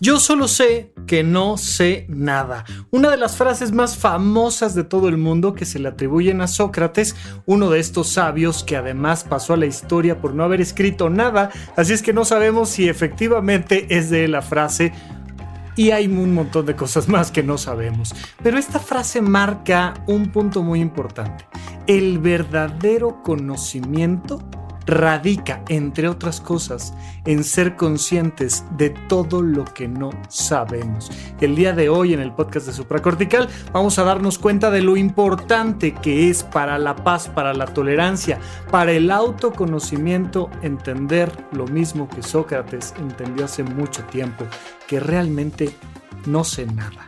Yo solo sé que no sé nada. Una de las frases más famosas de todo el mundo que se le atribuyen a Sócrates, uno de estos sabios que además pasó a la historia por no haber escrito nada, así es que no sabemos si efectivamente es de la frase y hay un montón de cosas más que no sabemos. Pero esta frase marca un punto muy importante. El verdadero conocimiento radica, entre otras cosas, en ser conscientes de todo lo que no sabemos. El día de hoy en el podcast de Supracortical vamos a darnos cuenta de lo importante que es para la paz, para la tolerancia, para el autoconocimiento, entender lo mismo que Sócrates entendió hace mucho tiempo, que realmente no sé nada.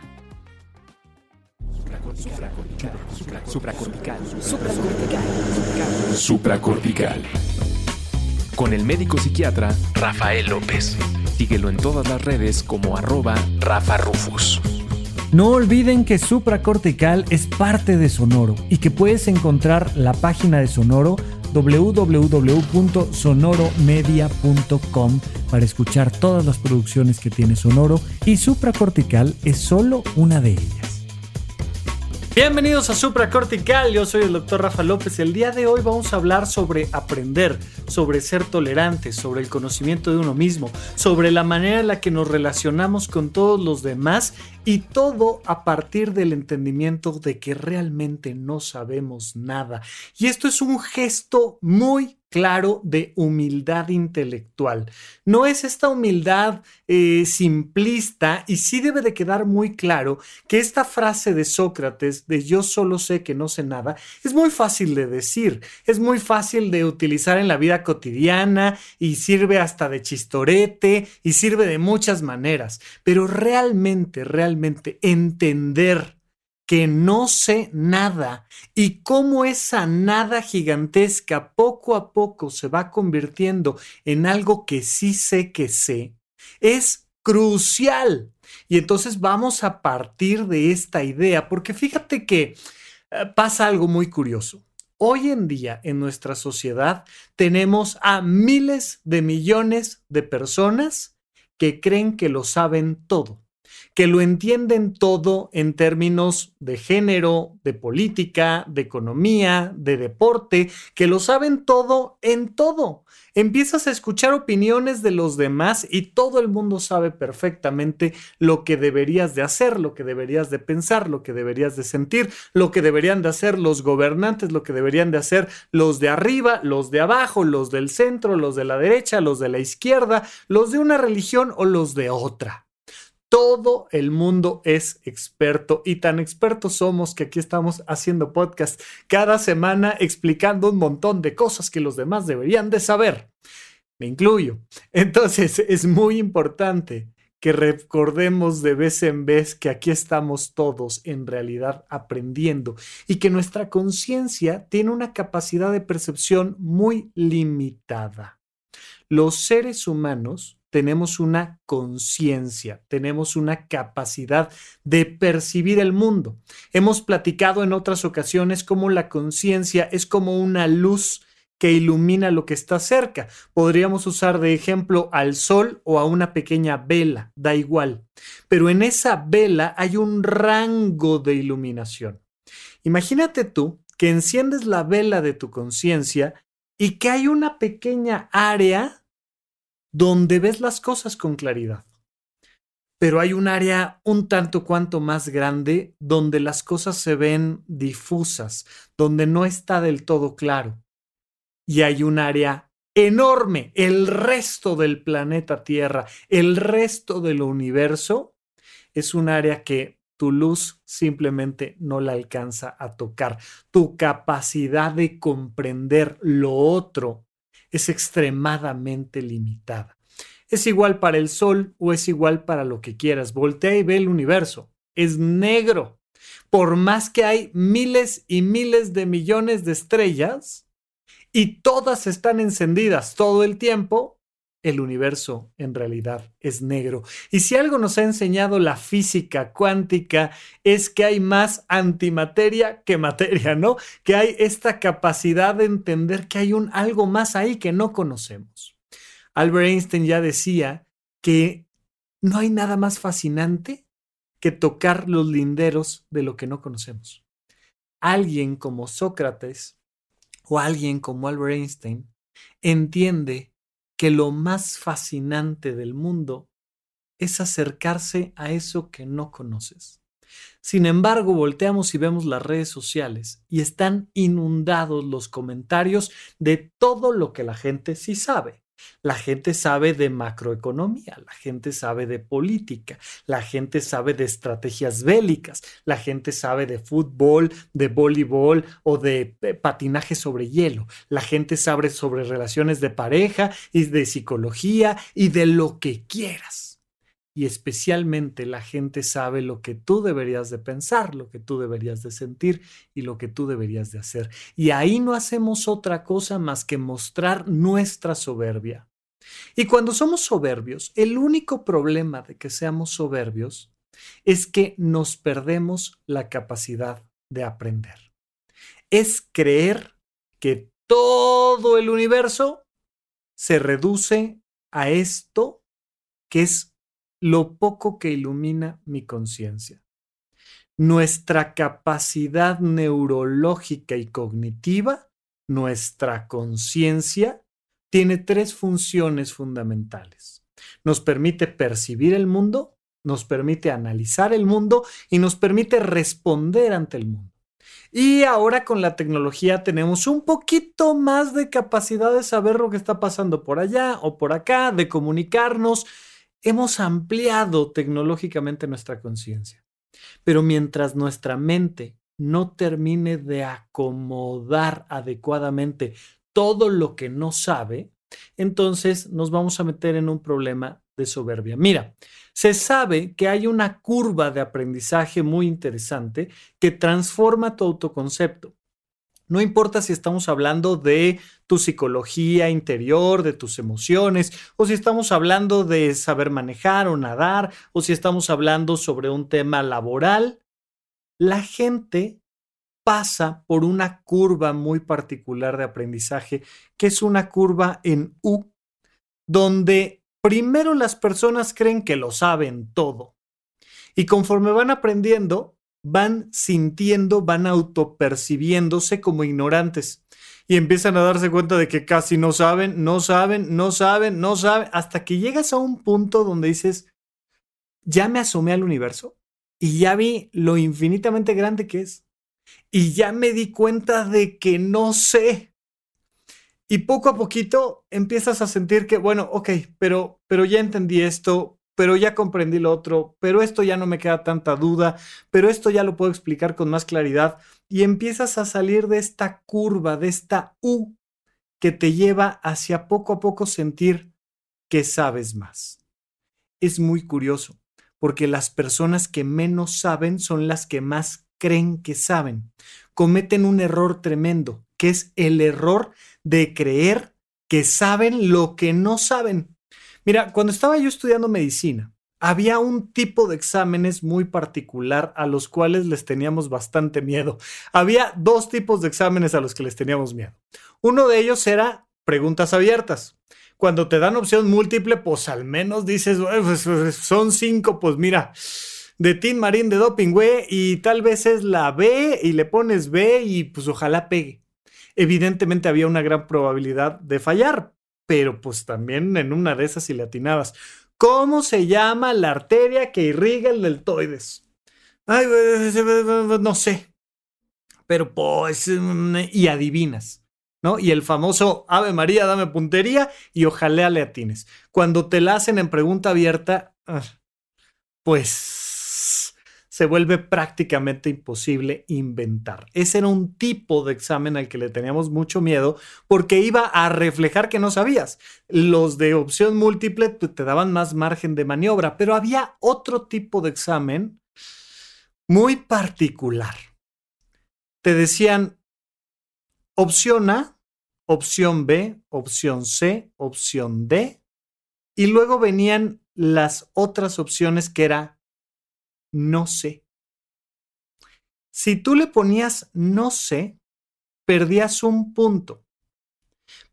Supracortical. Supracortical. Supracortical con el médico psiquiatra Rafael López. Síguelo en todas las redes como arroba Rafa Rufus. No olviden que Supracortical es parte de Sonoro y que puedes encontrar la página de Sonoro www.sonoromedia.com para escuchar todas las producciones que tiene Sonoro y Supracortical es solo una de ellas. Bienvenidos a Supra Cortical, yo soy el doctor Rafa López y el día de hoy vamos a hablar sobre aprender, sobre ser tolerantes, sobre el conocimiento de uno mismo, sobre la manera en la que nos relacionamos con todos los demás y todo a partir del entendimiento de que realmente no sabemos nada. Y esto es un gesto muy claro de humildad intelectual. No es esta humildad eh, simplista y sí debe de quedar muy claro que esta frase de Sócrates de yo solo sé que no sé nada es muy fácil de decir, es muy fácil de utilizar en la vida cotidiana y sirve hasta de chistorete y sirve de muchas maneras, pero realmente, realmente entender que no sé nada y cómo esa nada gigantesca poco a poco se va convirtiendo en algo que sí sé que sé, es crucial. Y entonces vamos a partir de esta idea, porque fíjate que eh, pasa algo muy curioso. Hoy en día en nuestra sociedad tenemos a miles de millones de personas que creen que lo saben todo que lo entienden todo en términos de género, de política, de economía, de deporte, que lo saben todo en todo. Empiezas a escuchar opiniones de los demás y todo el mundo sabe perfectamente lo que deberías de hacer, lo que deberías de pensar, lo que deberías de sentir, lo que deberían de hacer los gobernantes, lo que deberían de hacer los de arriba, los de abajo, los del centro, los de la derecha, los de la izquierda, los de una religión o los de otra. Todo el mundo es experto y tan expertos somos que aquí estamos haciendo podcast cada semana explicando un montón de cosas que los demás deberían de saber. Me incluyo. Entonces es muy importante que recordemos de vez en vez que aquí estamos todos en realidad aprendiendo y que nuestra conciencia tiene una capacidad de percepción muy limitada. Los seres humanos tenemos una conciencia, tenemos una capacidad de percibir el mundo. Hemos platicado en otras ocasiones cómo la conciencia es como una luz que ilumina lo que está cerca. Podríamos usar de ejemplo al sol o a una pequeña vela, da igual. Pero en esa vela hay un rango de iluminación. Imagínate tú que enciendes la vela de tu conciencia y que hay una pequeña área donde ves las cosas con claridad. Pero hay un área un tanto cuanto más grande donde las cosas se ven difusas, donde no está del todo claro. Y hay un área enorme, el resto del planeta Tierra, el resto del universo, es un área que tu luz simplemente no la alcanza a tocar. Tu capacidad de comprender lo otro es extremadamente limitada. Es igual para el Sol o es igual para lo que quieras. Voltea y ve el universo. Es negro. Por más que hay miles y miles de millones de estrellas y todas están encendidas todo el tiempo, el universo en realidad es negro. Y si algo nos ha enseñado la física cuántica es que hay más antimateria que materia, ¿no? Que hay esta capacidad de entender que hay un algo más ahí que no conocemos. Albert Einstein ya decía que no hay nada más fascinante que tocar los linderos de lo que no conocemos. Alguien como Sócrates o alguien como Albert Einstein entiende que lo más fascinante del mundo es acercarse a eso que no conoces. Sin embargo, volteamos y vemos las redes sociales y están inundados los comentarios de todo lo que la gente sí sabe. La gente sabe de macroeconomía, la gente sabe de política, la gente sabe de estrategias bélicas, la gente sabe de fútbol, de voleibol o de eh, patinaje sobre hielo, la gente sabe sobre relaciones de pareja y de psicología y de lo que quieras y especialmente la gente sabe lo que tú deberías de pensar, lo que tú deberías de sentir y lo que tú deberías de hacer. Y ahí no hacemos otra cosa más que mostrar nuestra soberbia. Y cuando somos soberbios, el único problema de que seamos soberbios es que nos perdemos la capacidad de aprender. Es creer que todo el universo se reduce a esto que es lo poco que ilumina mi conciencia. Nuestra capacidad neurológica y cognitiva, nuestra conciencia, tiene tres funciones fundamentales. Nos permite percibir el mundo, nos permite analizar el mundo y nos permite responder ante el mundo. Y ahora con la tecnología tenemos un poquito más de capacidad de saber lo que está pasando por allá o por acá, de comunicarnos, hemos ampliado tecnológicamente nuestra conciencia. Pero mientras nuestra mente no termine de acomodar adecuadamente todo lo que no sabe, entonces nos vamos a meter en un problema de soberbia. Mira, se sabe que hay una curva de aprendizaje muy interesante que transforma tu autoconcepto. No importa si estamos hablando de tu psicología interior, de tus emociones, o si estamos hablando de saber manejar o nadar, o si estamos hablando sobre un tema laboral, la gente pasa por una curva muy particular de aprendizaje, que es una curva en U, donde primero las personas creen que lo saben todo. Y conforme van aprendiendo, van sintiendo, van autopercibiéndose como ignorantes y empiezan a darse cuenta de que casi no saben, no saben, no saben, no saben, hasta que llegas a un punto donde dices, ya me asomé al universo y ya vi lo infinitamente grande que es y ya me di cuenta de que no sé. Y poco a poquito empiezas a sentir que, bueno, ok, pero, pero ya entendí esto, pero ya comprendí lo otro, pero esto ya no me queda tanta duda, pero esto ya lo puedo explicar con más claridad y empiezas a salir de esta curva, de esta U que te lleva hacia poco a poco sentir que sabes más. Es muy curioso, porque las personas que menos saben son las que más creen que saben. Cometen un error tremendo, que es el error de creer que saben lo que no saben. Mira, cuando estaba yo estudiando medicina, había un tipo de exámenes muy particular a los cuales les teníamos bastante miedo. Había dos tipos de exámenes a los que les teníamos miedo. Uno de ellos era preguntas abiertas. Cuando te dan opción múltiple, pues al menos dices, pues, pues, son cinco, pues mira, de Tim Marín de doping, güey, y tal vez es la B y le pones B y pues ojalá pegue. Evidentemente había una gran probabilidad de fallar, pero pues también en una de esas y le. ¿Cómo se llama la arteria que irriga el deltoides? Ay, no sé. Pero pues, y adivinas, ¿no? Y el famoso Ave María, dame puntería y ojalá le atines. Cuando te la hacen en pregunta abierta, ah, pues se vuelve prácticamente imposible inventar. Ese era un tipo de examen al que le teníamos mucho miedo porque iba a reflejar que no sabías. Los de opción múltiple te daban más margen de maniobra, pero había otro tipo de examen muy particular. Te decían opción A, opción B, opción C, opción D, y luego venían las otras opciones que era no sé. Si tú le ponías no sé, perdías un punto.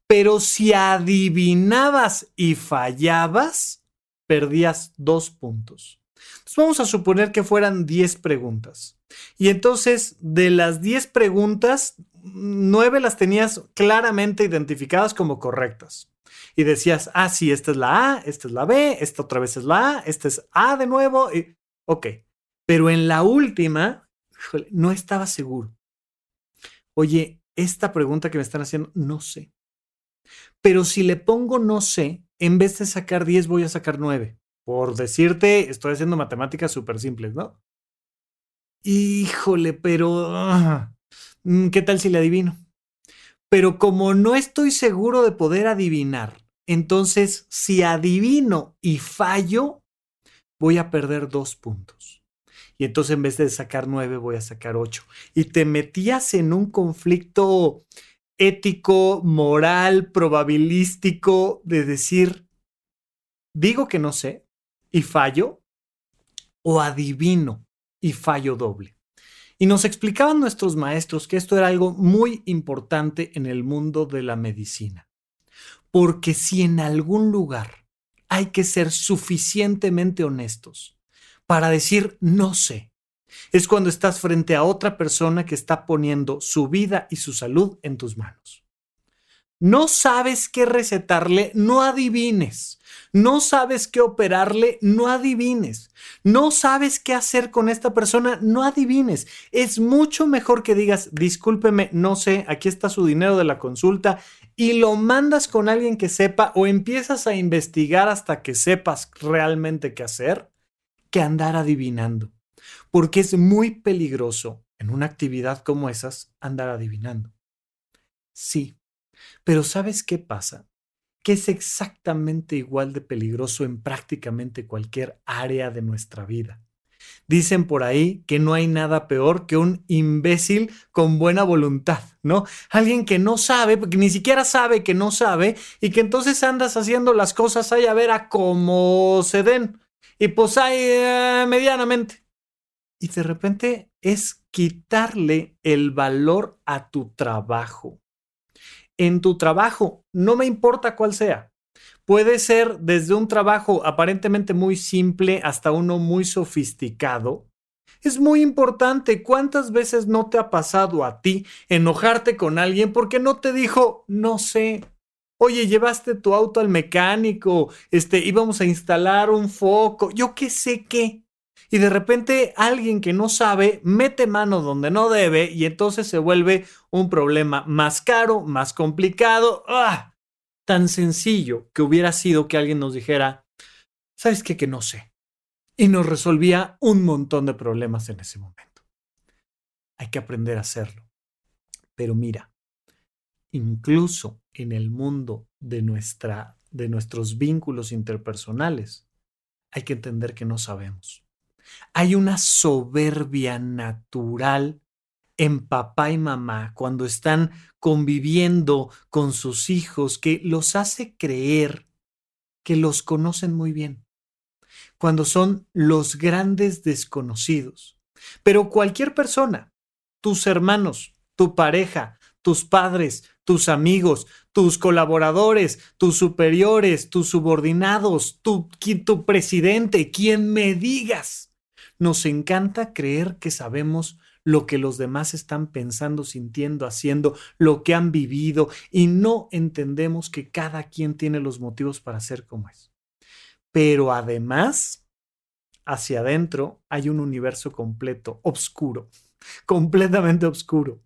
Pero si adivinabas y fallabas, perdías dos puntos. Entonces vamos a suponer que fueran 10 preguntas. Y entonces de las 10 preguntas, 9 las tenías claramente identificadas como correctas. Y decías, ah, sí, esta es la A, esta es la B, esta otra vez es la A, esta es A de nuevo. Y, ok. Pero en la última, no estaba seguro. Oye, esta pregunta que me están haciendo, no sé. Pero si le pongo no sé, en vez de sacar 10 voy a sacar 9. Por decirte, estoy haciendo matemáticas súper simples, ¿no? Híjole, pero... Ah, mm, ¿Qué tal si le adivino? Pero como no estoy seguro de poder adivinar, entonces si adivino y fallo, voy a perder dos puntos. Y entonces en vez de sacar nueve, voy a sacar ocho. Y te metías en un conflicto ético, moral, probabilístico de decir, digo que no sé y fallo, o adivino y fallo doble. Y nos explicaban nuestros maestros que esto era algo muy importante en el mundo de la medicina. Porque si en algún lugar hay que ser suficientemente honestos para decir no sé, es cuando estás frente a otra persona que está poniendo su vida y su salud en tus manos. No sabes qué recetarle, no adivines. No sabes qué operarle, no adivines. No sabes qué hacer con esta persona, no adivines. Es mucho mejor que digas, discúlpeme, no sé, aquí está su dinero de la consulta y lo mandas con alguien que sepa o empiezas a investigar hasta que sepas realmente qué hacer, que andar adivinando porque es muy peligroso en una actividad como esas andar adivinando. Sí, pero ¿sabes qué pasa? Que es exactamente igual de peligroso en prácticamente cualquier área de nuestra vida. Dicen por ahí que no hay nada peor que un imbécil con buena voluntad, ¿no? Alguien que no sabe, porque ni siquiera sabe que no sabe y que entonces andas haciendo las cosas ahí a ver a cómo se den. Y pues hay eh, medianamente y de repente es quitarle el valor a tu trabajo. En tu trabajo, no me importa cuál sea. Puede ser desde un trabajo aparentemente muy simple hasta uno muy sofisticado. Es muy importante cuántas veces no te ha pasado a ti enojarte con alguien porque no te dijo, no sé, Oye, llevaste tu auto al mecánico, este, íbamos a instalar un foco, yo qué sé qué y de repente alguien que no sabe mete mano donde no debe y entonces se vuelve un problema más caro, más complicado. ¡Ah! Tan sencillo que hubiera sido que alguien nos dijera, ¿sabes qué? Que no sé. Y nos resolvía un montón de problemas en ese momento. Hay que aprender a hacerlo. Pero mira, incluso en el mundo de, nuestra, de nuestros vínculos interpersonales, hay que entender que no sabemos. Hay una soberbia natural en papá y mamá cuando están conviviendo con sus hijos que los hace creer que los conocen muy bien, cuando son los grandes desconocidos. Pero cualquier persona, tus hermanos, tu pareja, tus padres, tus amigos, tus colaboradores, tus superiores, tus subordinados, tu, presidente, quien me digas nos encanta creer que sabemos lo que los demás están pensando, sintiendo, haciendo, lo que han vivido y no entendemos que cada quien tiene los motivos para ser como es. Pero además, hacia adentro hay un universo completo, oscuro, completamente oscuro.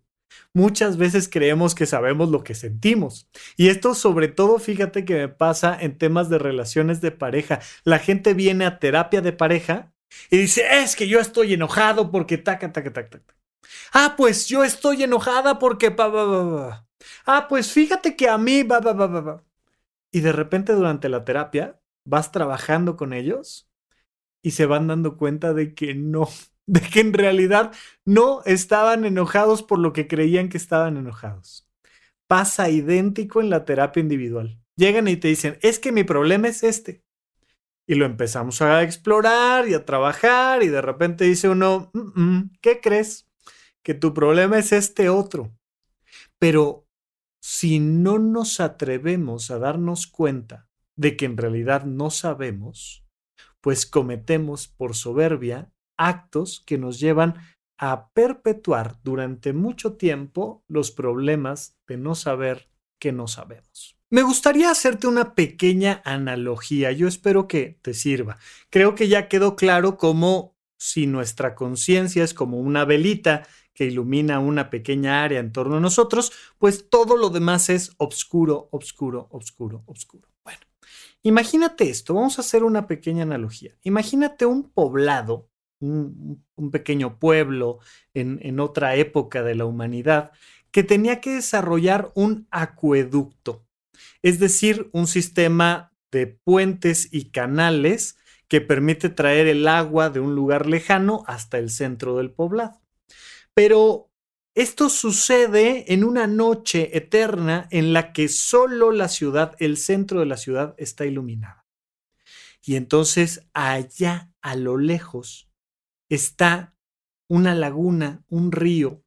Muchas veces creemos que sabemos lo que sentimos. Y esto sobre todo, fíjate que me pasa en temas de relaciones de pareja. La gente viene a terapia de pareja y dice, es que yo estoy enojado porque taca, taca, taca, taca. Ah, pues yo estoy enojada porque... Pa, pa, Ah, pues fíjate que a mí... Y de repente durante la terapia vas trabajando con ellos y se van dando cuenta de que no, de que en realidad no estaban enojados por lo que creían que estaban enojados. Pasa idéntico en la terapia individual. Llegan y te dicen, es que mi problema es este. Y lo empezamos a explorar y a trabajar y de repente dice uno, ¿qué crees? Que tu problema es este otro. Pero si no nos atrevemos a darnos cuenta de que en realidad no sabemos, pues cometemos por soberbia actos que nos llevan a perpetuar durante mucho tiempo los problemas de no saber que no sabemos. Me gustaría hacerte una pequeña analogía, yo espero que te sirva. Creo que ya quedó claro cómo si nuestra conciencia es como una velita que ilumina una pequeña área en torno a nosotros, pues todo lo demás es oscuro, oscuro, oscuro, oscuro. Bueno, imagínate esto, vamos a hacer una pequeña analogía. Imagínate un poblado, un, pequeño pueblo en, en otra época de la humanidad que tenía que desarrollar un acueducto, es decir, un sistema de puentes y canales que permite traer el agua de un lugar lejano hasta el centro del poblado. Pero esto sucede en una noche eterna en la que solo la ciudad, el centro de la ciudad, está iluminada. Y entonces allá a lo lejos está una laguna, un río,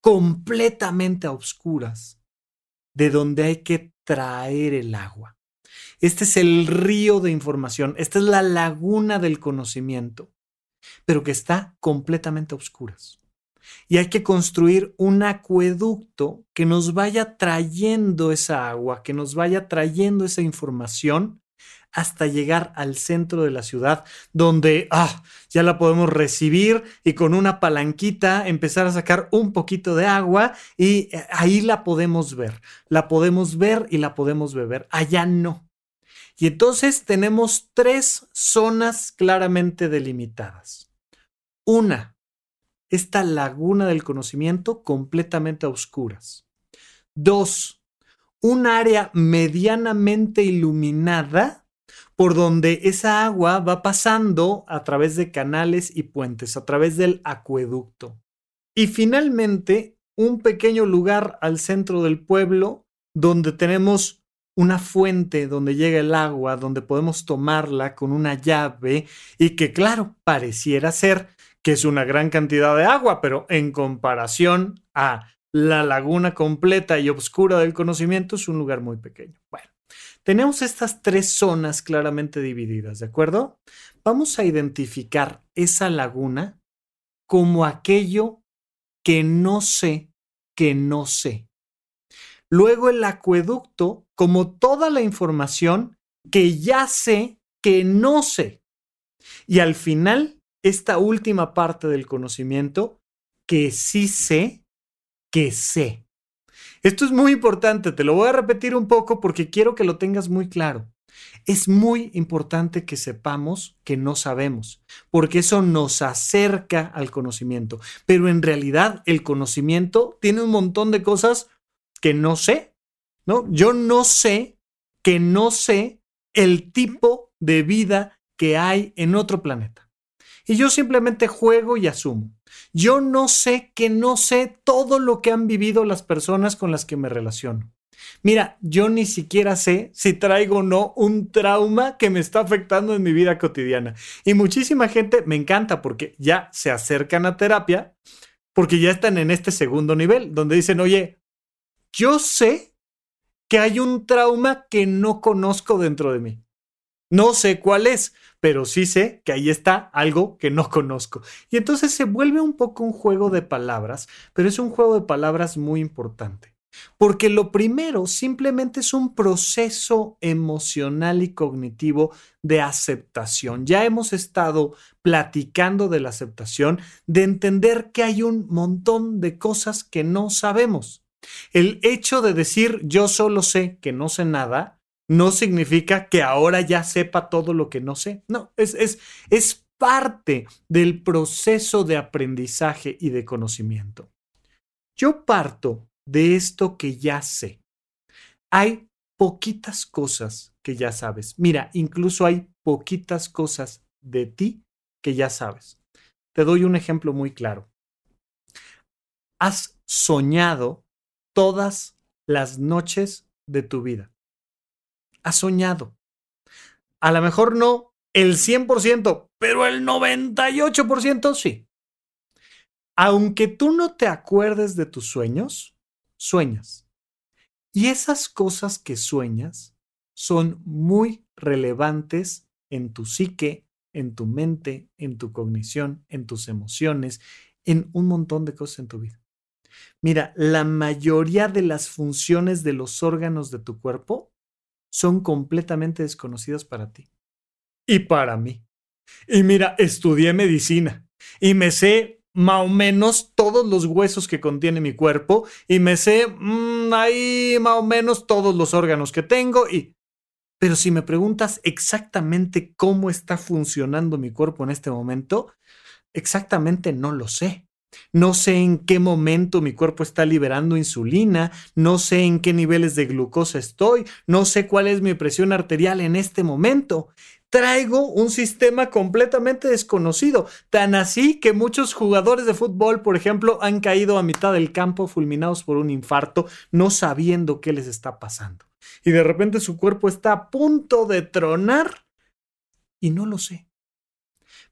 completamente a oscuras, de donde hay que traer el agua. Este es el río de información, esta es la laguna del conocimiento, pero que está completamente a oscuras y hay que construir un acueducto que nos vaya trayendo esa agua, que nos vaya trayendo esa información hasta llegar al centro de la ciudad, donde ah, ya la podemos recibir y con una palanquita empezar a sacar un poquito de agua y eh, ahí la podemos ver, la podemos ver y la podemos beber. Allá no. Y entonces tenemos tres zonas claramente delimitadas. Una, esta laguna del conocimiento completamente a oscuras. Dos, un área medianamente iluminada por donde esa agua va pasando a través de canales y puentes, a través del acueducto. Y finalmente, un pequeño lugar al centro del pueblo donde tenemos una fuente donde llega el agua, donde podemos tomarla con una llave y que claro, pareciera ser que es una gran cantidad de agua, pero en comparación a la laguna completa y oscura del conocimiento es un lugar muy pequeño. Bueno, tenemos estas tres zonas claramente divididas, ¿de acuerdo? Vamos a identificar esa laguna como aquello que no sé, que no sé. Luego el acueducto como toda la información que ya sé, que no sé. Y al final esta última parte del conocimiento que sí sé que sé. Esto es muy importante, te lo voy a repetir un poco porque quiero que lo tengas muy claro. Es muy importante que sepamos que no sabemos, porque eso nos acerca al conocimiento. Pero en realidad el conocimiento tiene un montón de cosas que no sé, ¿no? Yo no sé que no sé el tipo de vida que hay en otro planeta. Y yo simplemente juego y asumo. Yo no sé que no sé todo lo que han vivido las personas con las que me relaciono. Mira, yo ni siquiera sé si traigo o no un trauma que me está afectando en mi vida cotidiana. Y muchísima gente me encanta porque ya se acercan a terapia, porque ya están en este segundo nivel, donde dicen, oye, yo sé que hay un trauma que no conozco dentro de mí. No sé cuál es, pero sí sé que ahí está algo que no conozco. Y entonces se vuelve un poco un juego de palabras, pero es un juego de palabras muy importante. Porque lo primero simplemente es un proceso emocional y cognitivo de aceptación. Ya hemos estado platicando de la aceptación, de entender que hay un montón de cosas que no sabemos. El hecho de decir yo solo sé que no sé nada no significa que ahora ya sepa todo lo que no sé. No, es, es, es parte del proceso de aprendizaje y de conocimiento. Yo parto de esto que ya sé. Hay poquitas cosas que ya sabes. Mira, incluso hay poquitas cosas de ti que ya sabes. Te doy un ejemplo muy claro. Has soñado todas las noches de tu vida has soñado. A lo mejor no el 100%, pero el 98% sí. Aunque tú no te acuerdes de tus sueños, sueñas. Y esas cosas que sueñas son muy relevantes en tu psique, en tu mente, en tu cognición, en tus emociones, en un montón de cosas en tu vida. Mira, la mayoría de las funciones de los órganos de tu cuerpo son completamente desconocidas para ti y para mí. Y mira, estudié medicina y me sé más o menos todos los huesos que contiene mi cuerpo y me sé mm, ahí más o menos todos los órganos que tengo y... Pero si me preguntas exactamente cómo está funcionando mi cuerpo en este momento, exactamente no lo sé. No sé en qué momento mi cuerpo está liberando insulina, no sé en qué niveles de glucosa estoy, no sé cuál es mi presión arterial en este momento. Traigo un sistema completamente desconocido, tan así que muchos jugadores de fútbol, por ejemplo, han caído a mitad del campo fulminados por un infarto, no sabiendo qué les está pasando. Y de repente su cuerpo está a punto de tronar y no lo sé.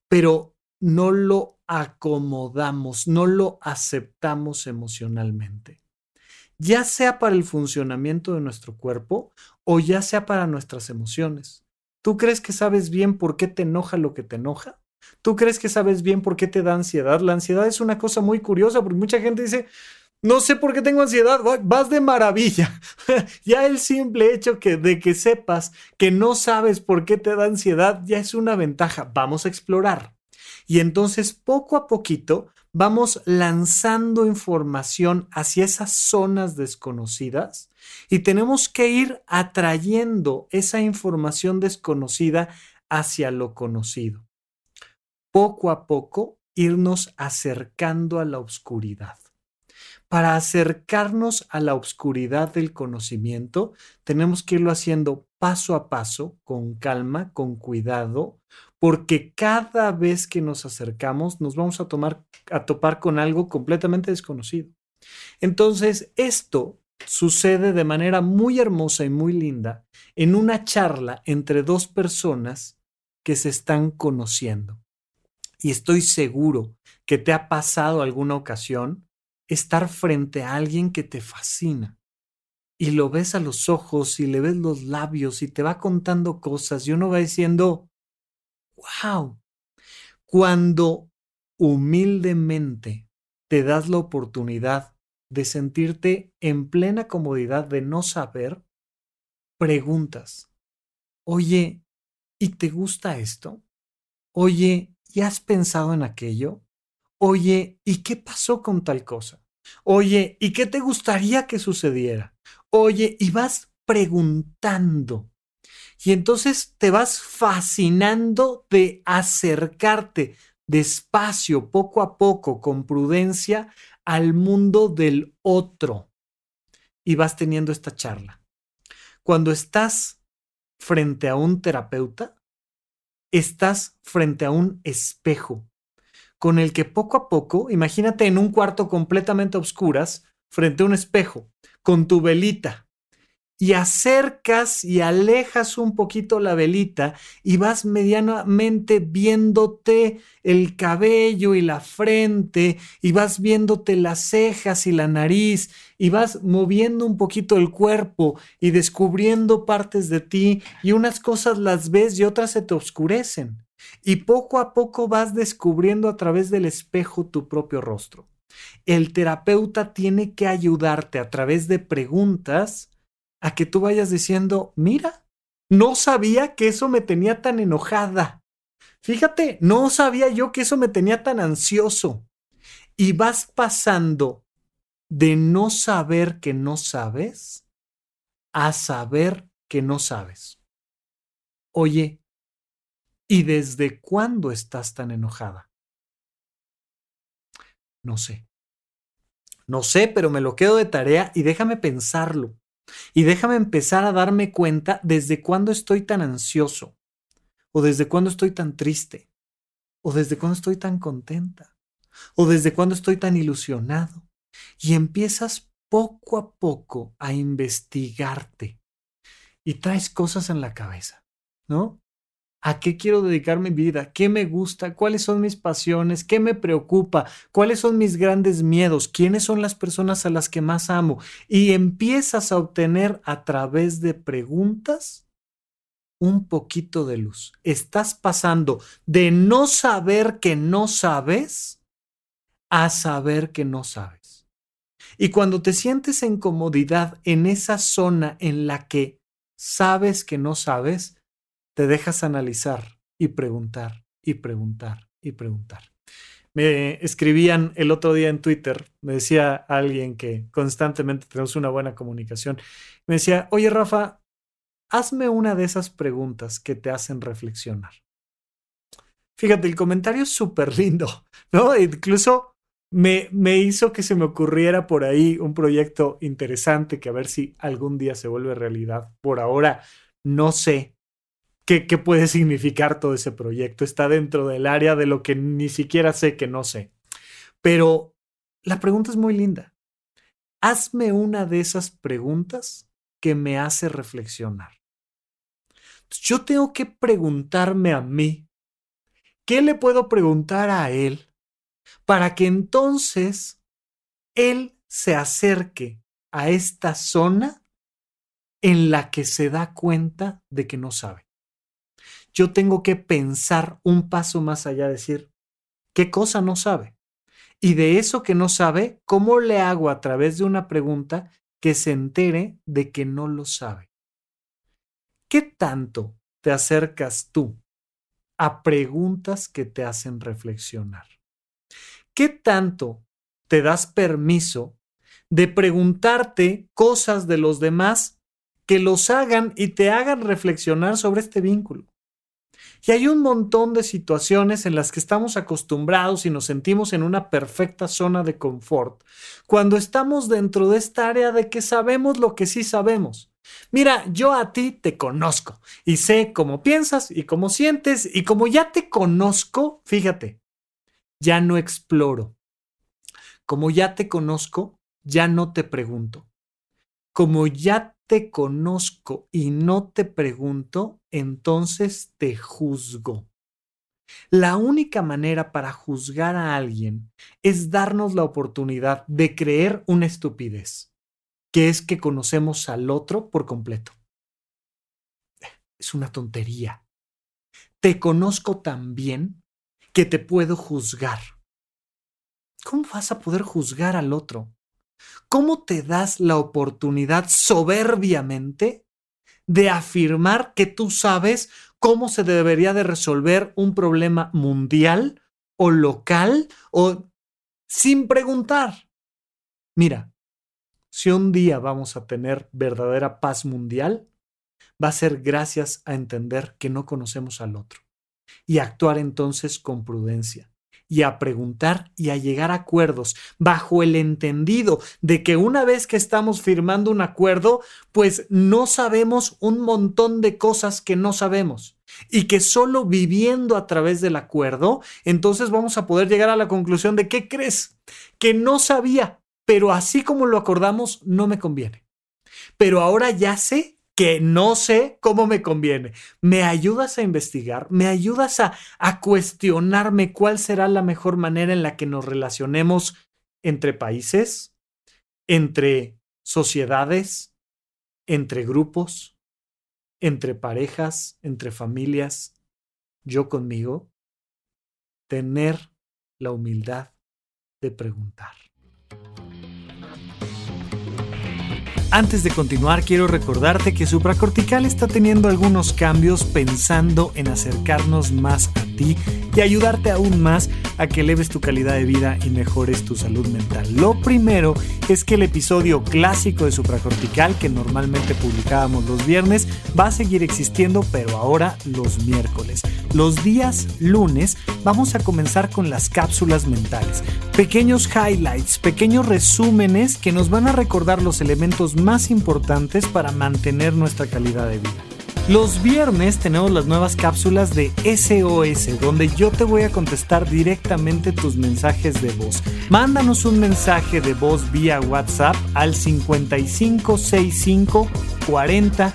Pero no lo acomodamos, no lo aceptamos emocionalmente. Ya sea para el funcionamiento de nuestro cuerpo o ya sea para nuestras emociones. ¿Tú crees que sabes bien por qué te enoja lo que te enoja? ¿Tú crees que sabes bien por qué te da ansiedad? La ansiedad es una cosa muy curiosa porque mucha gente dice, no sé por qué tengo ansiedad, vas de maravilla. ya el simple hecho de que sepas que no sabes por qué te da ansiedad ya es una ventaja. Vamos a explorar. Y entonces poco a poquito vamos lanzando información hacia esas zonas desconocidas y tenemos que ir atrayendo esa información desconocida hacia lo conocido. Poco a poco irnos acercando a la oscuridad. Para acercarnos a la oscuridad del conocimiento, tenemos que irlo haciendo paso a paso, con calma, con cuidado, porque cada vez que nos acercamos nos vamos a, tomar, a topar con algo completamente desconocido. Entonces, esto sucede de manera muy hermosa y muy linda en una charla entre dos personas que se están conociendo. Y estoy seguro que te ha pasado alguna ocasión estar frente a alguien que te fascina y lo ves a los ojos y le ves los labios y te va contando cosas y uno va diciendo, wow, cuando humildemente te das la oportunidad de sentirte en plena comodidad de no saber, preguntas, oye, ¿y te gusta esto? Oye, ¿y has pensado en aquello? Oye, ¿y qué pasó con tal cosa? Oye, ¿y qué te gustaría que sucediera? Oye, y vas preguntando y entonces te vas fascinando de acercarte despacio, poco a poco, con prudencia, al mundo del otro. Y vas teniendo esta charla. Cuando estás frente a un terapeuta, estás frente a un espejo con el que poco a poco, imagínate en un cuarto completamente a oscuras, frente a un espejo, con tu velita, y acercas y alejas un poquito la velita y vas medianamente viéndote el cabello y la frente y vas viéndote las cejas y la nariz y vas moviendo un poquito el cuerpo y descubriendo partes de ti y unas cosas las ves y otras se te oscurecen. Y poco a poco vas descubriendo a través del espejo tu propio rostro. El terapeuta tiene que ayudarte a través de preguntas a que tú vayas diciendo, mira, no sabía que eso me tenía tan enojada. Fíjate, no sabía yo que eso me tenía tan ansioso. Y vas pasando de no saber que no sabes a saber que no sabes. Oye, ¿y desde cuándo estás tan enojada? No sé. No sé, pero me lo quedo de tarea y déjame pensarlo. Y déjame empezar a darme cuenta desde cuándo estoy tan ansioso, o desde cuándo estoy tan triste, o desde cuándo estoy tan contenta, o desde cuándo estoy tan ilusionado. Y empiezas poco a poco a investigarte y traes cosas en la cabeza, ¿no? ¿A qué quiero dedicar mi vida? ¿Qué me gusta? ¿Cuáles son mis pasiones? ¿Qué me preocupa? ¿Cuáles son mis grandes miedos? ¿Quiénes son las personas a las que más amo? Y empiezas a obtener a través de preguntas un poquito de luz. Estás pasando de no saber que no sabes a saber que no sabes. Y cuando te sientes en comodidad en esa zona en la que sabes que no sabes, te dejas analizar y preguntar y preguntar y preguntar. Me escribían el otro día en Twitter, me decía alguien que constantemente tenemos una buena comunicación, me decía, oye Rafa, hazme una de esas preguntas que te hacen reflexionar. Fíjate, el comentario es súper lindo, ¿no? Incluso me, me hizo que se me ocurriera por ahí un proyecto interesante que a ver si algún día se vuelve realidad. Por ahora no sé qué, puede significar todo ese proyecto. Está dentro del área de lo que ni siquiera sé que no sé. Pero la pregunta es muy linda. Hazme una de esas preguntas que me hace reflexionar. Yo tengo que preguntarme a mí, ¿qué le puedo preguntar a él para que entonces él se acerque a esta zona en la que se da cuenta de que no sabe? Yo tengo que pensar un paso más allá, decir, ¿qué cosa no sabe? Y de eso que no sabe, ¿cómo le hago a través de una pregunta que se entere de que no lo sabe? ¿Qué tanto te acercas tú a preguntas que te hacen reflexionar? ¿Qué tanto te das permiso de preguntarte cosas de los demás que los hagan y te hagan reflexionar sobre este vínculo? Y hay un montón de situaciones en las que estamos acostumbrados y nos sentimos en una perfecta zona de confort, cuando estamos dentro de esta área de que sabemos lo que sí sabemos. Mira, yo a ti te conozco y sé cómo piensas y cómo sientes y como ya te conozco, fíjate, ya no exploro. Como ya te conozco, ya no te pregunto. Como ya te conozco y no te pregunto, entonces te juzgo. La única manera para juzgar a alguien es darnos la oportunidad de creer una estupidez que es que conocemos al otro por completo. Es una tontería. Te conozco tan bien que te puedo juzgar. ¿Cómo vas a poder juzgar al otro? ¿Cómo te das la oportunidad soberbiamente de afirmar que tú sabes cómo se debería de resolver un problema mundial o local o sin preguntar? Mira, si un día vamos a tener verdadera paz mundial, va a ser gracias a entender que no conocemos al otro y actuar entonces con prudencia y a preguntar y a llegar a acuerdos bajo el entendido de que una vez que estamos firmando un acuerdo, pues no sabemos un montón de cosas que no sabemos y que solo viviendo a través del acuerdo, entonces vamos a poder llegar a la conclusión de qué crees que no sabía pero así como lo acordamos, no me conviene. Pero ahora ya sé que no sé cómo me conviene. ¿Me ayudas a investigar? ¿Me ayudas a, a cuestionarme cuál será la mejor manera en la que nos relacionemos entre países, entre sociedades, entre grupos, entre parejas, entre familias, yo conmigo? Tener la humildad de preguntar. Antes de continuar, quiero recordarte que Supracortical está teniendo algunos cambios pensando en acercarnos más a y ayudarte aún más a que eleves tu calidad de vida y mejores tu salud mental. Lo primero es que el episodio clásico de Supracortical, que normalmente publicábamos los viernes, va a seguir existiendo, pero ahora los miércoles. Los días lunes vamos a comenzar con las cápsulas mentales. Pequeños highlights, pequeños resúmenes que nos van a recordar los elementos más importantes para mantener nuestra calidad de vida. Los viernes tenemos las nuevas cápsulas de SOS, donde yo te voy a contestar directamente tus mensajes de voz. Mándanos un mensaje de voz vía WhatsApp al 5565 40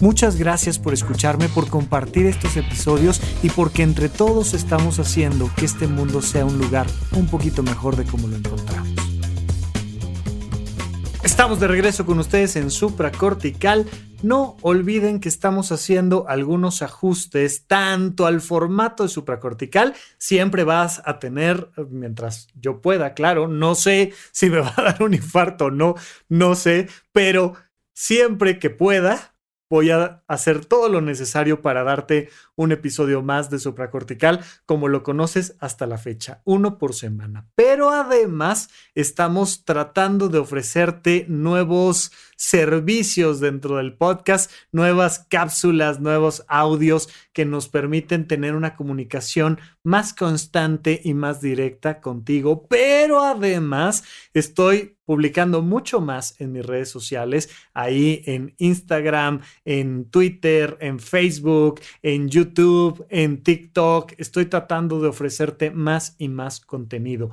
Muchas gracias por escucharme, por compartir estos episodios y porque entre todos estamos haciendo que este mundo sea un lugar un poquito mejor de como lo encontramos. Estamos de regreso con ustedes en Supracortical. No olviden que estamos haciendo algunos ajustes tanto al formato de supracortical. Siempre vas a tener, mientras yo pueda, claro, no sé si me va a dar un infarto o no, no sé, pero siempre que pueda, voy a hacer todo lo necesario para darte un episodio más de supracortical como lo conoces hasta la fecha, uno por semana. Pero además estamos tratando de ofrecerte nuevos servicios dentro del podcast, nuevas cápsulas, nuevos audios que nos permiten tener una comunicación más constante y más directa contigo. Pero además estoy publicando mucho más en mis redes sociales, ahí en Instagram, en Twitter, en Facebook, en YouTube, en TikTok. Estoy tratando de ofrecerte más y más contenido.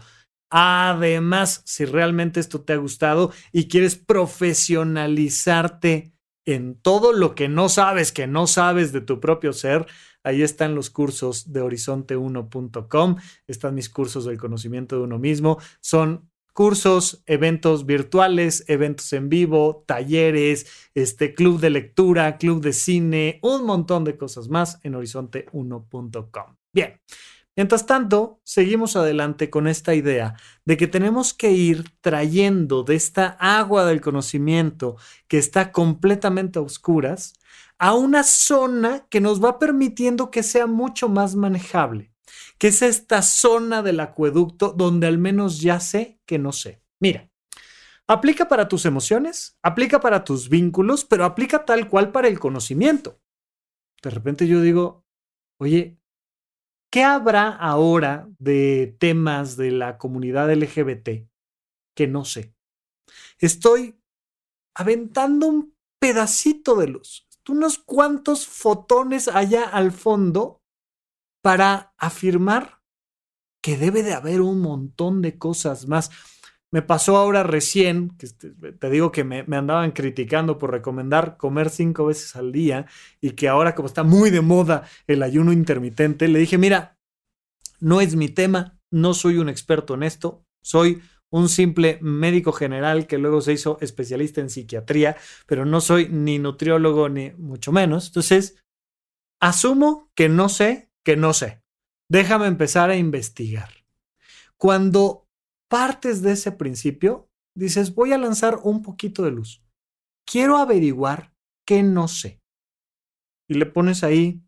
Además, si realmente esto te ha gustado y quieres profesionalizarte en todo lo que no sabes, que no sabes de tu propio ser, ahí están los cursos de horizonte1.com, están mis cursos del conocimiento de uno mismo, son cursos, eventos virtuales, eventos en vivo, talleres, este club de lectura, club de cine, un montón de cosas más en horizonte1.com. Bien. Mientras tanto, seguimos adelante con esta idea de que tenemos que ir trayendo de esta agua del conocimiento que está completamente a oscuras a una zona que nos va permitiendo que sea mucho más manejable que es esta zona del acueducto donde al menos ya sé que no sé. Mira, aplica para tus emociones, aplica para tus vínculos, pero aplica tal cual para el conocimiento. De repente yo digo, oye, ¿qué habrá ahora de temas de la comunidad LGBT que no sé? Estoy aventando un pedacito de luz, unos cuantos fotones allá al fondo para afirmar que debe de haber un montón de cosas más. Me pasó ahora recién, que te digo que me, andaban criticando por recomendar comer cinco veces al día y que ahora como está muy de moda el ayuno intermitente, le dije, mira, no es mi tema, no soy un experto en esto, soy un simple médico general que luego se hizo especialista en psiquiatría, pero no soy ni nutriólogo ni mucho menos. Entonces, asumo que no sé que no sé. Déjame empezar a investigar. Cuando partes de ese principio, dices, voy a lanzar un poquito de luz. Quiero averiguar qué no sé. Y le pones ahí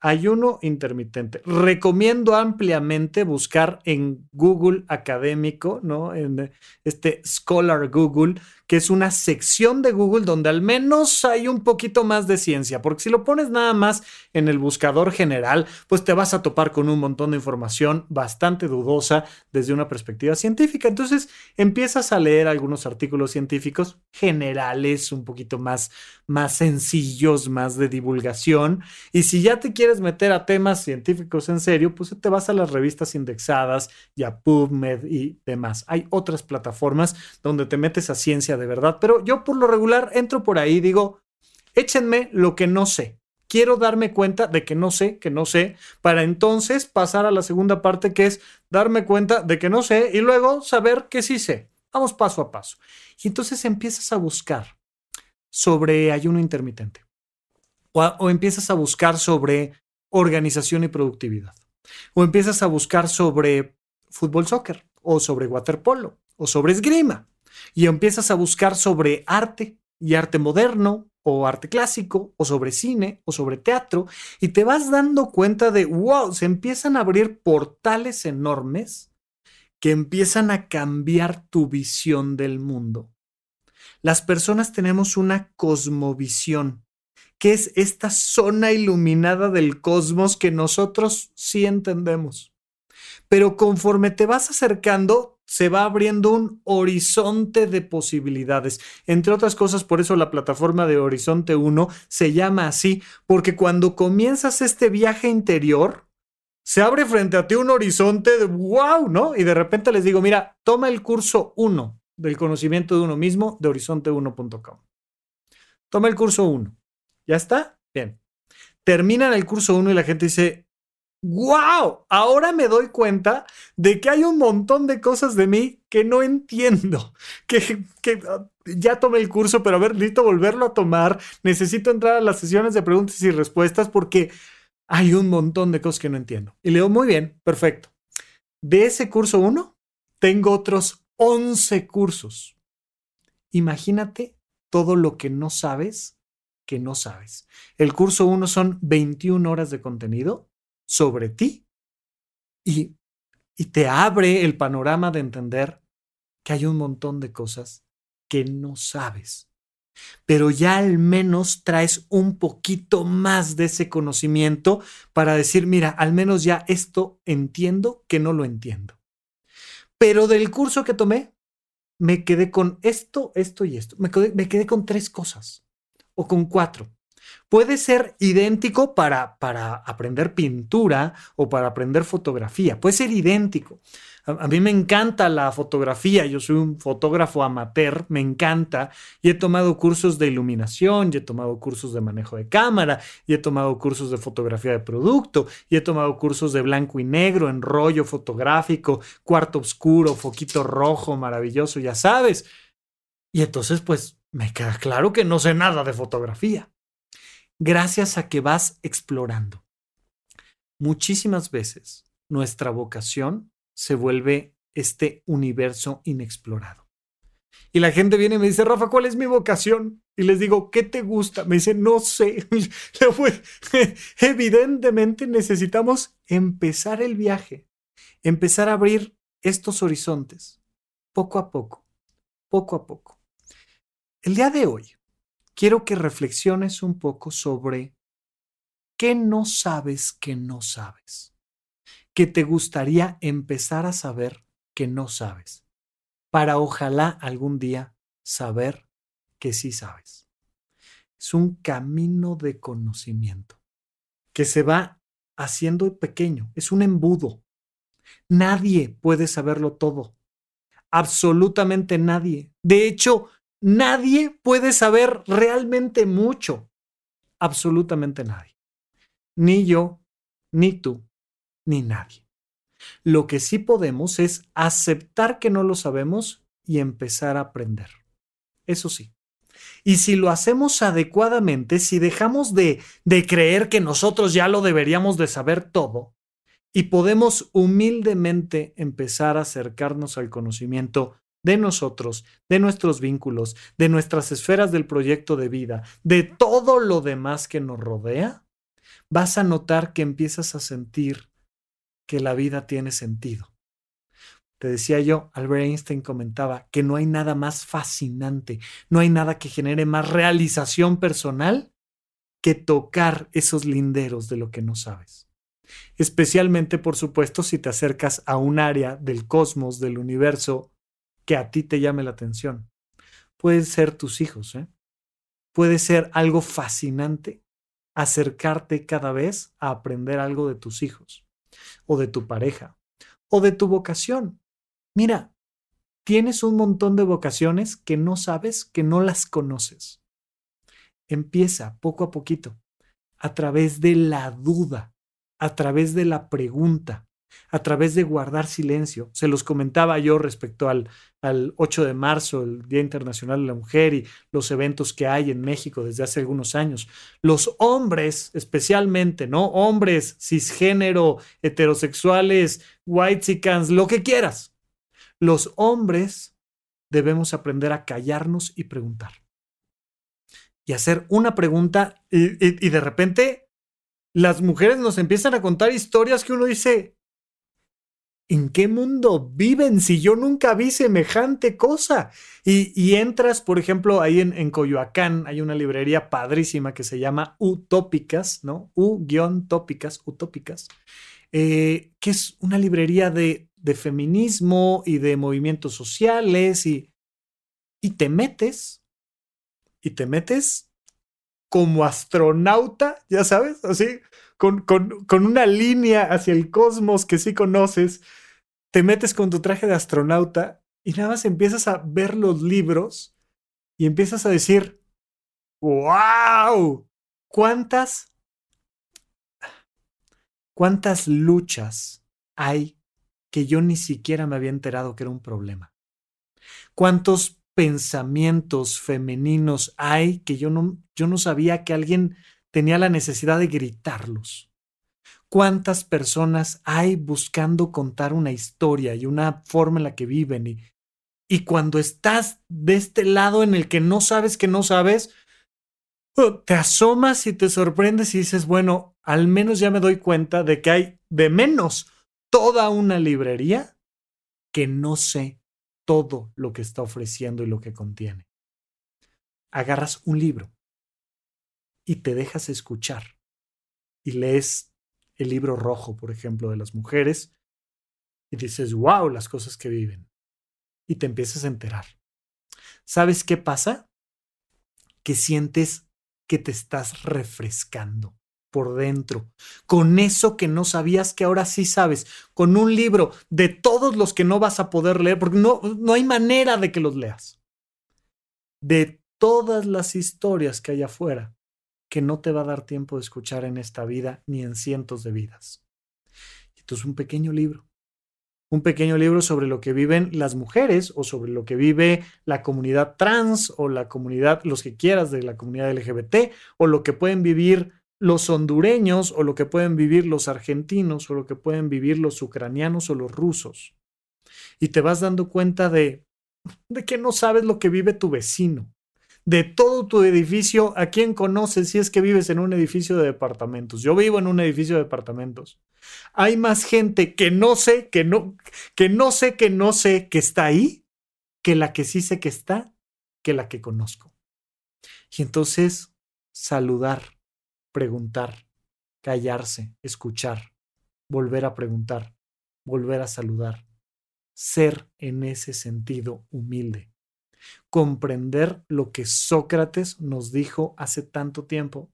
ayuno intermitente. Recomiendo ampliamente buscar en Google académico, ¿no? En este Scholar Google, que es una sección de Google donde al menos hay un poquito más de ciencia, porque si lo pones nada más en el buscador general, pues te vas a topar con un montón de información bastante dudosa desde una perspectiva científica. Entonces empiezas a leer algunos artículos científicos generales, un poquito más, más sencillos, más de divulgación, y si ya te quieres meter a temas científicos en serio, pues te vas a las revistas indexadas y a PubMed y demás. Hay otras plataformas donde te metes a ciencia de verdad, pero yo por lo regular entro por ahí, digo, échenme lo que no sé. Quiero darme cuenta de que no sé, que no sé, para entonces pasar a la segunda parte que es darme cuenta de que no sé y luego saber que sí sé. Vamos paso a paso. Y entonces empiezas a buscar sobre ayuno intermitente o empiezas a buscar sobre organización y productividad o empiezas a buscar sobre fútbol soccer o sobre waterpolo o sobre esgrima y empiezas a buscar sobre arte y arte moderno o arte clásico o sobre cine o sobre teatro y te vas dando cuenta de, wow, se empiezan a abrir portales enormes que empiezan a cambiar tu visión del mundo. Las personas tenemos una cosmovisión, que es esta zona iluminada del cosmos que nosotros sí entendemos. Pero conforme te vas acercando, se va abriendo un horizonte de posibilidades. Entre otras cosas, por eso la plataforma de Horizonte 1 se llama así, porque cuando comienzas este viaje interior, se abre frente a ti un horizonte de wow, ¿no? Y de repente les digo, mira, toma el curso 1 del conocimiento de uno mismo de horizonte1.com. Toma el curso 1. ¿Ya está? Bien. Terminan el curso 1 y la gente dice, wow, ahora me doy cuenta de que hay un montón de cosas de mí que no entiendo, que, que ah, ya tomé el curso, pero a ver, necesito volverlo a tomar, necesito entrar a las sesiones de preguntas y respuestas porque hay un montón de cosas que no entiendo. Y leo muy bien, perfecto. De ese curso 1, tengo otros 11 cursos. Imagínate todo lo que no sabes que no sabes. El curso 1 son 21 horas de contenido sobre ti y, y te abre el panorama de entender que hay un montón de cosas que no sabes. Pero ya al menos traes un poquito más de ese conocimiento para decir, mira, al menos ya esto entiendo que no lo entiendo. Pero del curso que tomé, me quedé con esto, esto y esto. Me quedé, me quedé con tres cosas o con cuatro. Puede ser idéntico para, para aprender pintura o para aprender fotografía. Puede ser idéntico. A, mí me encanta la fotografía, yo soy un fotógrafo amateur, me encanta, y he tomado cursos de iluminación, y he tomado cursos de manejo de cámara, y he tomado cursos de fotografía de producto, y he tomado cursos de blanco y negro, en rollo fotográfico, cuarto oscuro, foquito rojo, maravilloso, ya sabes. Y entonces, pues, me queda claro que no sé nada de fotografía. Gracias a que vas explorando. Muchísimas veces nuestra vocación se vuelve este universo inexplorado. Y la gente viene y me dice, Rafa, ¿cuál es mi vocación? Y les digo, ¿qué te gusta? Me dice, no sé. Evidentemente necesitamos empezar el viaje, empezar a abrir estos horizontes, poco a poco, poco a poco. El día de hoy, quiero que reflexiones un poco sobre qué no sabes que no sabes que te gustaría empezar a saber que no sabes, para ojalá algún día saber que sí sabes. Es un camino de conocimiento que se va haciendo pequeño, es un embudo. Nadie puede saberlo todo, absolutamente nadie. De hecho, nadie puede saber realmente mucho, absolutamente nadie. Ni yo, ni tú, ni nadie. Lo que sí podemos es aceptar que no lo sabemos y empezar a aprender. Eso sí. Y si lo hacemos adecuadamente, si dejamos de, de creer que nosotros ya lo deberíamos de saber todo, y podemos humildemente empezar a acercarnos al conocimiento de nosotros, de nuestros vínculos, de nuestras esferas del proyecto de vida, de todo lo demás que nos rodea, vas a notar que empiezas a sentir que la vida tiene sentido. Te decía yo, Albert Einstein comentaba que no hay nada más fascinante, no hay nada que genere más realización personal que tocar esos linderos de lo que no sabes. Especialmente, por supuesto, si te acercas a un área del cosmos, del universo, que a ti te llame la atención. Pueden ser tus hijos, ¿eh? Puede ser algo fascinante acercarte cada vez a aprender algo de tus hijos o de tu pareja o de tu vocación. Mira, tienes un montón de vocaciones que no sabes, que no las conoces. Empieza poco a poquito, a través de la duda, a través de la pregunta, a través de guardar silencio. Se los comentaba yo respecto al, al 8 de marzo, el Día Internacional de la Mujer y los eventos que hay en México desde hace algunos años. Los hombres, especialmente, ¿no? Hombres cisgénero, heterosexuales, white lo que quieras. Los hombres debemos aprender a callarnos y preguntar. Y hacer una pregunta y de repente las mujeres nos empiezan a contar historias que uno dice, ¿En qué mundo viven si yo nunca vi semejante cosa? Y, entras, por ejemplo, ahí en, Coyoacán hay una librería padrísima que se llama Utópicas, ¿no? U-tópicas, Utópicas, eh, que es una librería de, de, feminismo y de movimientos sociales y, y te metes, y te metes como astronauta, ya sabes, así, con, con, con una línea hacia el cosmos que sí conoces, te metes con tu traje de astronauta y nada más empiezas a ver los libros y empiezas a decir, wow, ¿cuántas ¿Cuántas luchas hay que yo ni siquiera me había enterado que era un problema? ¿Cuántos pensamientos femeninos hay que yo no, yo no sabía que alguien tenía la necesidad de gritarlos? ¿Cuántas personas hay buscando contar una historia y una forma en la que viven? Y, y cuando estás de este lado en el que no sabes que no sabes, oh, te asomas y te sorprendes y dices, bueno, al menos ya me doy cuenta de que hay de menos toda una librería que no sé todo lo que está ofreciendo y lo que contiene. Agarras un libro y te dejas escuchar y lees el libro rojo, por ejemplo, de las mujeres y dices, wow, las cosas que viven. Y te empiezas a enterar. ¿Sabes qué pasa? Que sientes que te estás refrescando por dentro, con eso que no sabías que ahora sí sabes, con un libro de todos los que no vas a poder leer, porque no, no hay manera de que los leas, de todas las historias que hay afuera, que no te va a dar tiempo de escuchar en esta vida ni en cientos de vidas. Entonces, un pequeño libro, un pequeño libro sobre lo que viven las mujeres o sobre lo que vive la comunidad trans o la comunidad, los que quieras de la comunidad LGBT o lo que pueden vivir los hondureños o lo que pueden vivir los argentinos o lo que pueden vivir los ucranianos o los rusos. Y te vas dando cuenta de, de que no sabes lo que vive tu vecino. De todo tu edificio, ¿a quién conoces si es que vives en un edificio de departamentos? Yo vivo en un edificio de departamentos. Hay más gente que no sé, que no, que no sé, que no sé que está ahí, que la que sí sé que está, que la que conozco. Y entonces, saludar, preguntar, callarse, escuchar, volver a preguntar, volver a saludar, ser en ese sentido humilde, comprender lo que Sócrates nos dijo hace tanto tiempo.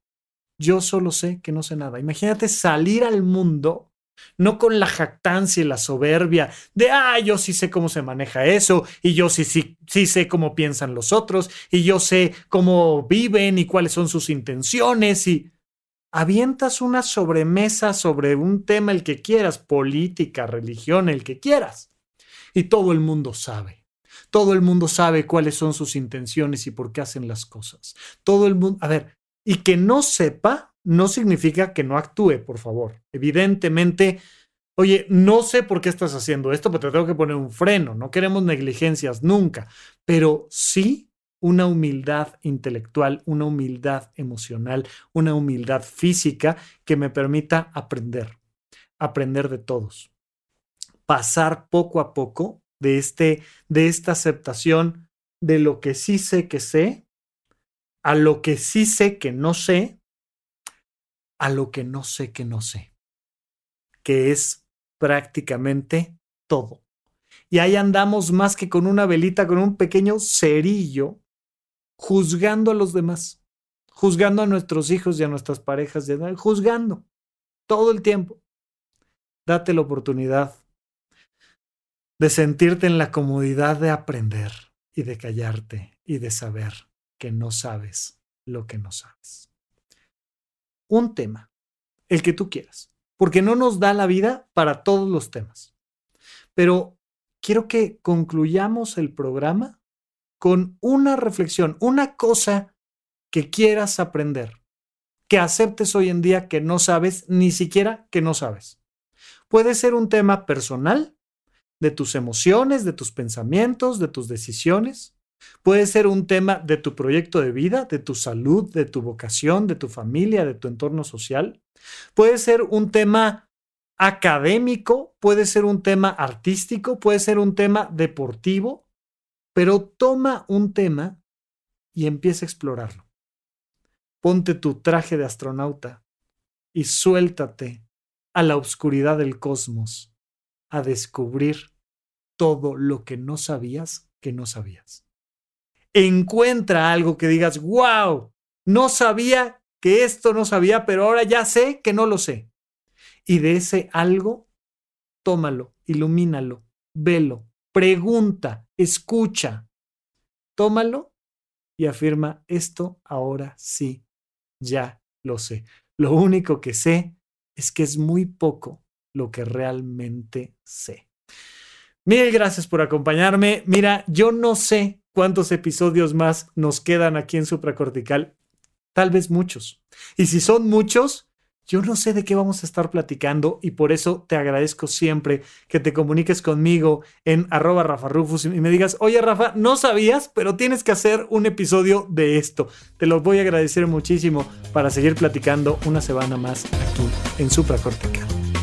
Yo solo sé que no sé nada. Imagínate salir al mundo no con la jactancia y la soberbia de, ah, yo sí sé cómo se maneja eso, y yo sí, sí, sí sé cómo piensan los otros, y yo sé cómo viven y cuáles son sus intenciones, y avientas una sobremesa sobre un tema el que quieras, política, religión, el que quieras. Y todo el mundo sabe. Todo el mundo sabe cuáles son sus intenciones y por qué hacen las cosas. Todo el mundo, a ver, y que no sepa no significa que no actúe, por favor. Evidentemente, oye, no sé por qué estás haciendo esto, pero te tengo que poner un freno. No queremos negligencias nunca, pero sí una humildad intelectual, una humildad emocional, una humildad física que me permita aprender, aprender de todos. Pasar poco a poco de, este, de esta aceptación de lo que sí sé que sé, a lo que sí sé que no sé, a lo que no sé que no sé, que es prácticamente todo. Y ahí andamos más que con una velita, con un pequeño cerillo juzgando a los demás, juzgando a nuestros hijos y a nuestras parejas, juzgando todo el tiempo. Date la oportunidad de sentirte en la comodidad de aprender y de callarte y de saber que no sabes lo que no sabes. Un tema, el que tú quieras, porque no nos da la vida para todos los temas. Pero quiero que concluyamos el programa con una reflexión, una cosa que quieras aprender, que aceptes hoy en día que no sabes, ni siquiera que no sabes. Puede ser un tema personal, de tus emociones, de tus pensamientos, de tus decisiones. Puede ser un tema de tu proyecto de vida, de tu salud, de tu vocación, de tu familia, de tu entorno social. Puede ser un tema académico, puede ser un tema artístico, puede ser un tema deportivo, pero toma un tema y empieza a explorarlo. Ponte tu traje de astronauta y suéltate a la oscuridad del cosmos, a descubrir todo lo que no sabías que no sabías. Encuentra algo que digas, wow, no sabía que esto no sabía, pero ahora ya sé que no lo sé. Y de ese algo, tómalo, ilumínalo, velo, pregunta, escucha, tómalo y afirma, esto ahora sí, ya lo sé. Lo único que sé es que es muy poco lo que realmente sé. Mil gracias por acompañarme. Mira, yo no sé cuántos episodios más nos quedan aquí en supracortical. Tal vez muchos. Y si son muchos, yo no sé de qué vamos a estar platicando y por eso te agradezco siempre que te comuniques conmigo en arroba Rafa Rufus y me digas, oye Rafa, no sabías, pero tienes que hacer un episodio de esto. Te lo voy a agradecer muchísimo para seguir platicando una semana más aquí en Supracortical.